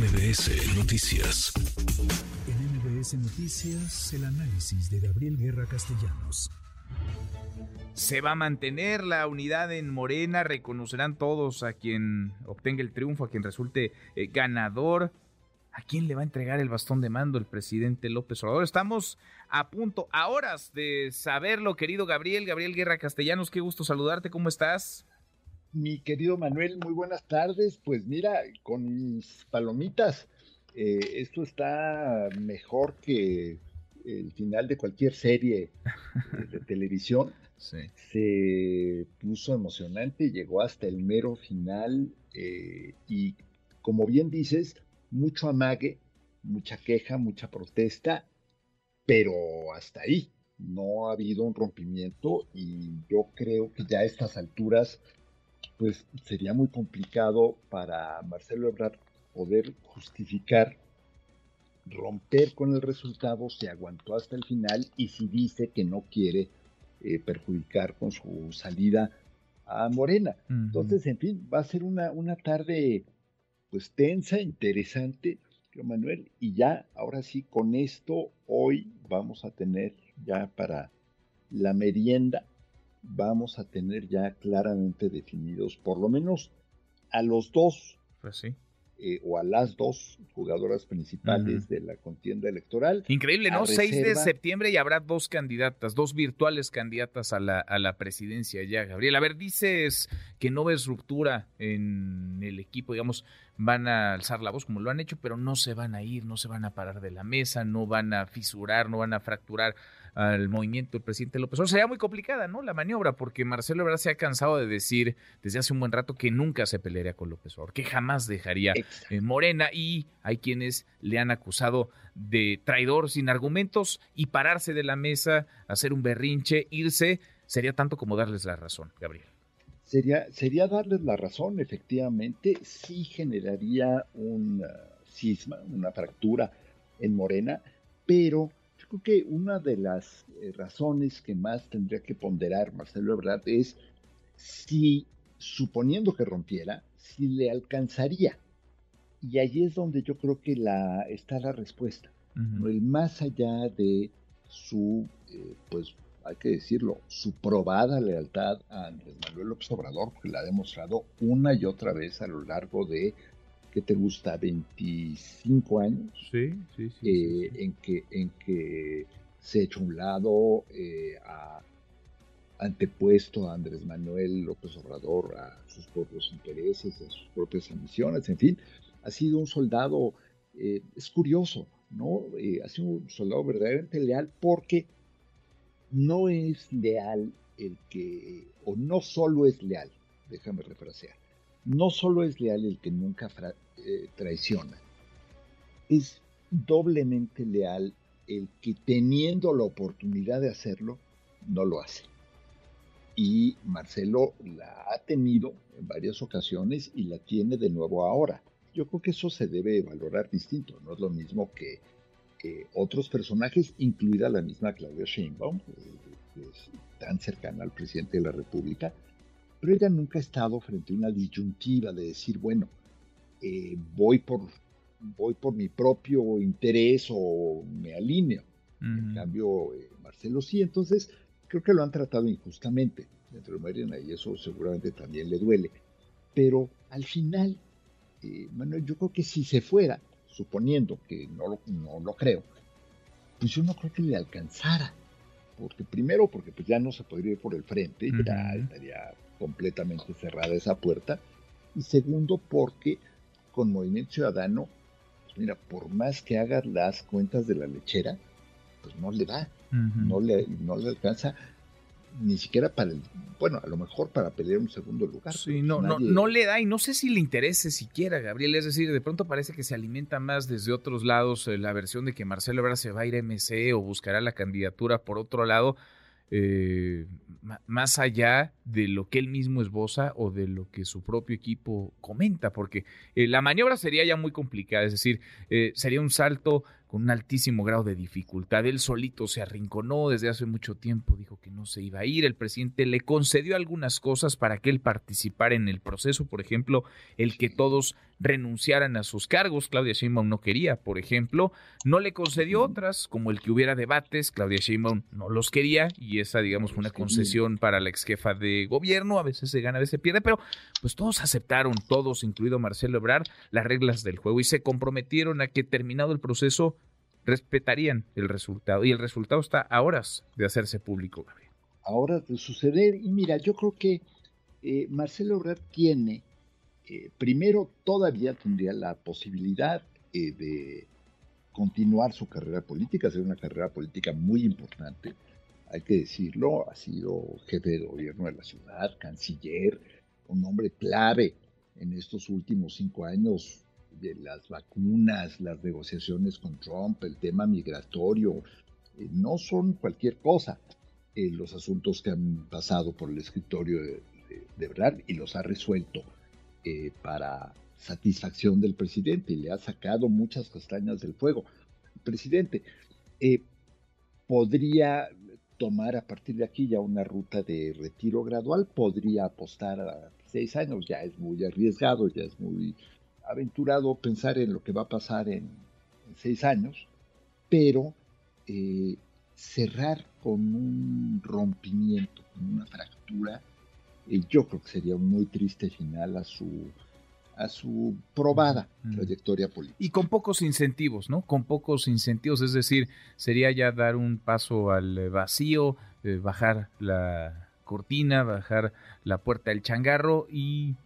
MBS Noticias. En MBS Noticias, el análisis de Gabriel Guerra Castellanos. Se va a mantener la unidad en Morena, reconocerán todos a quien obtenga el triunfo, a quien resulte eh, ganador. ¿A quién le va a entregar el bastón de mando el presidente López Obrador? Estamos a punto, a horas de saberlo, querido Gabriel, Gabriel Guerra Castellanos, qué gusto saludarte, ¿cómo estás? Mi querido Manuel, muy buenas tardes. Pues mira, con mis palomitas, eh, esto está mejor que el final de cualquier serie de televisión. Se puso emocionante, llegó hasta el mero final eh, y como bien dices, mucho amague, mucha queja, mucha protesta, pero hasta ahí. No ha habido un rompimiento y yo creo que ya a estas alturas pues sería muy complicado para Marcelo Ebrard poder justificar romper con el resultado si aguantó hasta el final y si dice que no quiere eh, perjudicar con su salida a Morena. Entonces, en fin, va a ser una, una tarde pues tensa, interesante, Manuel, y ya, ahora sí, con esto, hoy vamos a tener ya para la merienda vamos a tener ya claramente definidos, por lo menos a los dos, pues eh, o a las dos jugadoras principales de la contienda electoral. Increíble, ¿no? 6 de septiembre y habrá dos candidatas, dos virtuales candidatas a la, a la presidencia ya, Gabriel. A ver, dices que no ves ruptura en el equipo, digamos, van a alzar la voz como lo han hecho, pero no se van a ir, no se van a parar de la mesa, no van a fisurar, no van a fracturar al movimiento del presidente López Obrador. Sería muy complicada, ¿no? La maniobra, porque Marcelo Ebrard se ha cansado de decir desde hace un buen rato que nunca se pelearía con López Obrador, que jamás dejaría eh, Morena y hay quienes le han acusado de traidor sin argumentos y pararse de la mesa, hacer un berrinche, irse, sería tanto como darles la razón, Gabriel. Sería, sería darles la razón, efectivamente, sí generaría un cisma, una fractura en Morena, pero creo que una de las eh, razones que más tendría que ponderar Marcelo Ebrard es si, suponiendo que rompiera, si le alcanzaría. Y ahí es donde yo creo que la, está la respuesta. El más allá de su, eh, pues hay que decirlo, su probada lealtad a Andrés Manuel López Obrador, que la ha demostrado una y otra vez a lo largo de ¿qué te gusta? 25 años. Sí, sí, sí. Eh, en, que, en que se ha hecho un lado, eh, ha antepuesto a Andrés Manuel López Obrador a sus propios intereses, a sus propias ambiciones, en fin, ha sido un soldado, eh, es curioso, ¿no? ha sido un soldado verdaderamente leal porque no es leal el que, o no solo es leal, déjame refrasear, no solo es leal el que nunca eh, traiciona, es doblemente leal el que teniendo la oportunidad de hacerlo, no lo hace. Y Marcelo la ha tenido en varias ocasiones y la tiene de nuevo ahora. Yo creo que eso se debe valorar distinto, no es lo mismo que otros personajes, incluida la misma Claudia Sheinbaum, tan cercana al presidente de la República, pero ella nunca ha estado frente a una disyuntiva de decir, bueno, eh, voy, por, voy por mi propio interés o me alineo. En cambio, eh, Marcelo sí, entonces creo que lo han tratado injustamente dentro de Mariana y eso seguramente también le duele. Pero al final, eh, Manuel, yo creo que si se fuera, suponiendo que no lo, no lo creo, pues yo no creo que le alcanzara. Porque primero, porque pues ya no se podría ir por el frente, ya estaría completamente cerrada esa puerta. Y segundo, porque con Movimiento Ciudadano, pues mira, por más que hagas las cuentas de la lechera, pues no le da, no, le, no le alcanza ni siquiera para el, bueno, a lo mejor para pelear un segundo lugar. Sí, no, no, no le da y no sé si le interese siquiera, Gabriel. Es decir, de pronto parece que se alimenta más desde otros lados eh, la versión de que Marcelo ahora se va a ir a MC o buscará la candidatura por otro lado eh, más allá de lo que él mismo esboza o de lo que su propio equipo comenta, porque eh, la maniobra sería ya muy complicada, es decir, eh, sería un salto con un altísimo grado de dificultad. Él solito se arrinconó desde hace mucho tiempo, dijo que no se iba a ir. El presidente le concedió algunas cosas para que él participara en el proceso, por ejemplo, el que todos renunciaran a sus cargos. Claudia Sheinbaum no quería, por ejemplo. No le concedió otras, como el que hubiera debates. Claudia Sheinbaum no los quería y esa, digamos, fue una concesión para la ex jefa de gobierno. A veces se gana, a veces se pierde, pero pues todos aceptaron, todos, incluido Marcelo Ebrard, las reglas del juego y se comprometieron a que terminado el proceso respetarían el resultado. Y el resultado está a horas de hacerse público, Gabriel. A horas de suceder. Y mira, yo creo que eh, Marcelo Ebrard tiene eh, primero todavía tendría la posibilidad eh, de continuar su carrera política, hacer una carrera política muy importante, hay que decirlo, ha sido jefe de gobierno de la ciudad, canciller, un hombre clave en estos últimos cinco años las vacunas, las negociaciones con Trump, el tema migratorio, eh, no son cualquier cosa. Los asuntos que han pasado por el escritorio de, de, y los ha resuelto eh, para satisfacción del presidente y le ha sacado muchas castañas del fuego. Presidente eh, podría tomar a partir de aquí ya una ruta de retiro gradual, podría apostar a seis años, ya es muy arriesgado, ya es muy aventurado pensar en lo que va a pasar en, seis años, pero eh, cerrar con un rompimiento, con una fractura, yo creo que sería un muy triste final a su a su probada trayectoria política. Y con pocos incentivos, ¿no? Con pocos incentivos, es decir, sería ya dar un paso al vacío, eh, bajar la cortina, bajar la puerta del changarro y...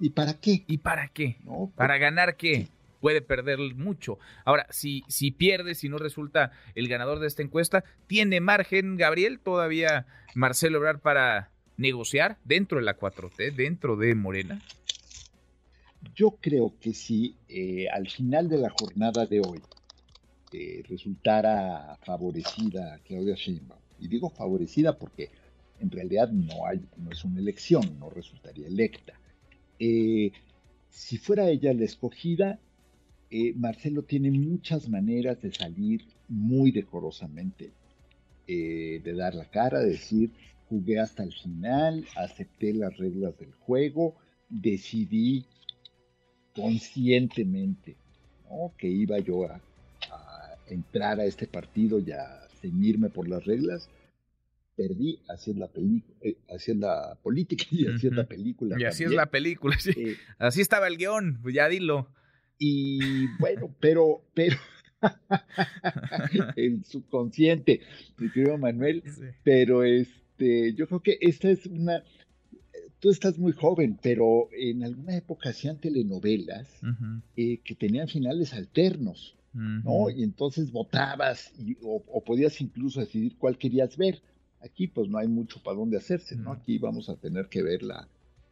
¿Y para qué? ¿Y para qué? No, ¿Para ganar qué? Puede perder mucho. Ahora, si, si pierde, si no resulta el ganador de esta encuesta, ¿tiene margen, Gabriel, todavía Marcelo Obrar para negociar dentro de la 4T, dentro de Morena? Yo creo que si eh, al final de la jornada de hoy eh, resultara favorecida Claudia Sheinbaum, y digo favorecida porque en realidad no, hay, no es una elección, no resultaría electa. Eh, si fuera ella la escogida, Marcelo tiene muchas maneras de salir muy decorosamente, de dar la cara, de decir, jugué hasta el final, acepté las reglas del juego, decidí conscientemente que iba yo a, entrar a este partido y a ceñirme por las reglas. Perdí, es la película, eh, la política y así es la película. Y así es la película, sí. Eh, así estaba el guion, pues ya dilo. Y bueno, pero, pero, el subconsciente, mi querido Manuel, pero es este, yo creo que esta es una, tú estás muy joven, pero en alguna época hacían telenovelas eh, que tenían finales alternos, ¿no? Y entonces votabas o, podías incluso decidir cuál querías ver. Aquí pues no hay mucho para dónde hacerse, ¿no? Aquí vamos a tener que ver la,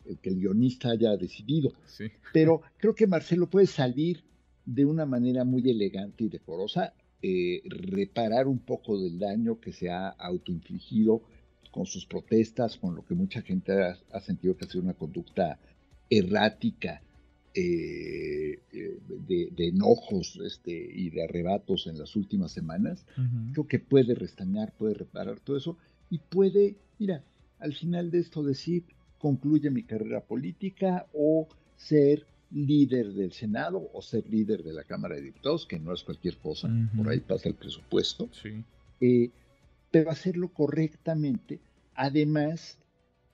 el que el guionista haya decidido. Pero creo que Marcelo puede salir de una manera muy elegante y decorosa, eh, reparar un poco del daño que se ha autoinfligido con sus protestas, con lo que mucha gente ha, sentido que ha sido una conducta errática, eh, eh, de, enojos este, y de arrebatos en las últimas semanas, creo que puede restañar, puede reparar todo eso y puede, mira, al final de esto decir, concluye mi carrera política o ser líder del Senado o ser líder de la Cámara de Diputados, que no es cualquier cosa, por ahí pasa el presupuesto. Sí. Eh, pero hacerlo correctamente, además,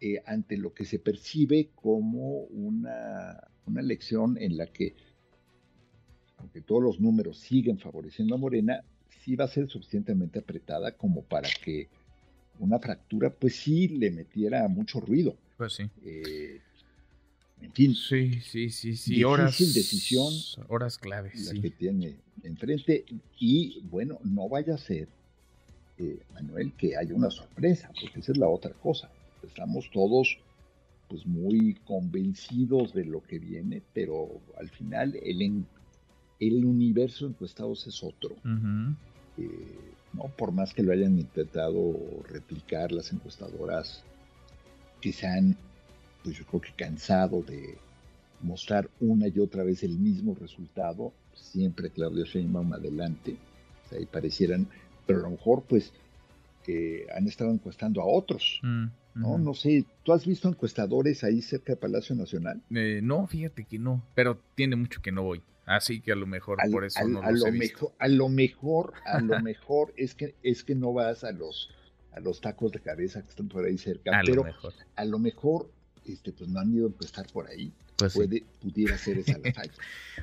eh, ante lo que se percibe como una, una elección en la que, aunque todos los números siguen favoreciendo a Morena, sí va a ser suficientemente apretada como para que una fractura, pues sí le metiera mucho ruido. Pues sí. Eh, en fin. Sí, sí, sí, sí. Horas, decisión. Horas claves. La que tiene enfrente. Y bueno, no vaya a ser eh, Manuel, que haya una sorpresa, porque esa es la otra cosa. Estamos todos pues muy convencidos de lo que viene, pero al final el, el universo encuestados es otro. Eh, ¿no? Por más que lo hayan intentado replicar las encuestadoras que se han, pues yo creo que cansado de mostrar una y otra vez el mismo resultado, siempre Claudia Sheinbaum adelante, o sea, y parecieran pero a lo mejor pues han estado encuestando a otros. Mm. ¿no? No sé, ¿tú has visto encuestadores ahí cerca de Palacio Nacional? Eh, no, fíjate que no, pero tiene mucho que no voy. Así que a lo mejor por eso no a lo mejor, A lo mejor, a lo mejor es que es que no vas a los a los tacos de cabeza que están por ahí cerca, pero lo mejor. a lo mejor este pues no han ido a encuestar por ahí. Pues Puede, pudiera ser esa la falla.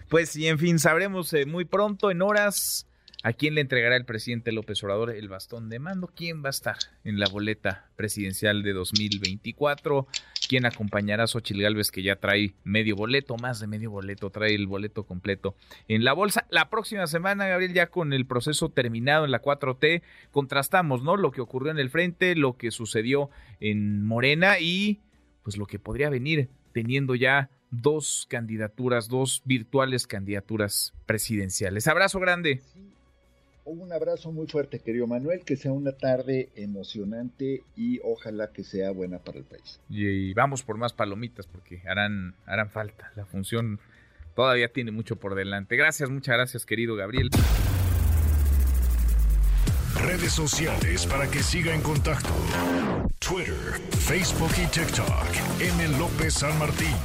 pues sí, en fin, sabremos eh, muy pronto, en horas, ¿A quién le entregará el presidente López Obrador el bastón de mando? ¿Quién va a estar en la boleta presidencial de 2024? ¿Quién acompañará a Xochitl Gálvez que ya trae medio boleto, más de medio boleto, trae el boleto completo en la bolsa? La próxima semana, Gabriel, ya con el proceso terminado en la 4T, contrastamos, ¿no? Lo que ocurrió en el frente, lo que sucedió en Morena y pues lo que podría venir teniendo ya dos candidaturas, dos virtuales candidaturas presidenciales. Abrazo grande. Un abrazo muy fuerte, querido Manuel, que sea una tarde emocionante y ojalá que sea buena para el país. Y, vamos por más palomitas porque harán, harán falta. La función todavía tiene mucho por delante. Gracias, muchas gracias, querido Gabriel. Redes sociales para que siga en contacto: Twitter, Facebook y TikTok. M. López San Martín.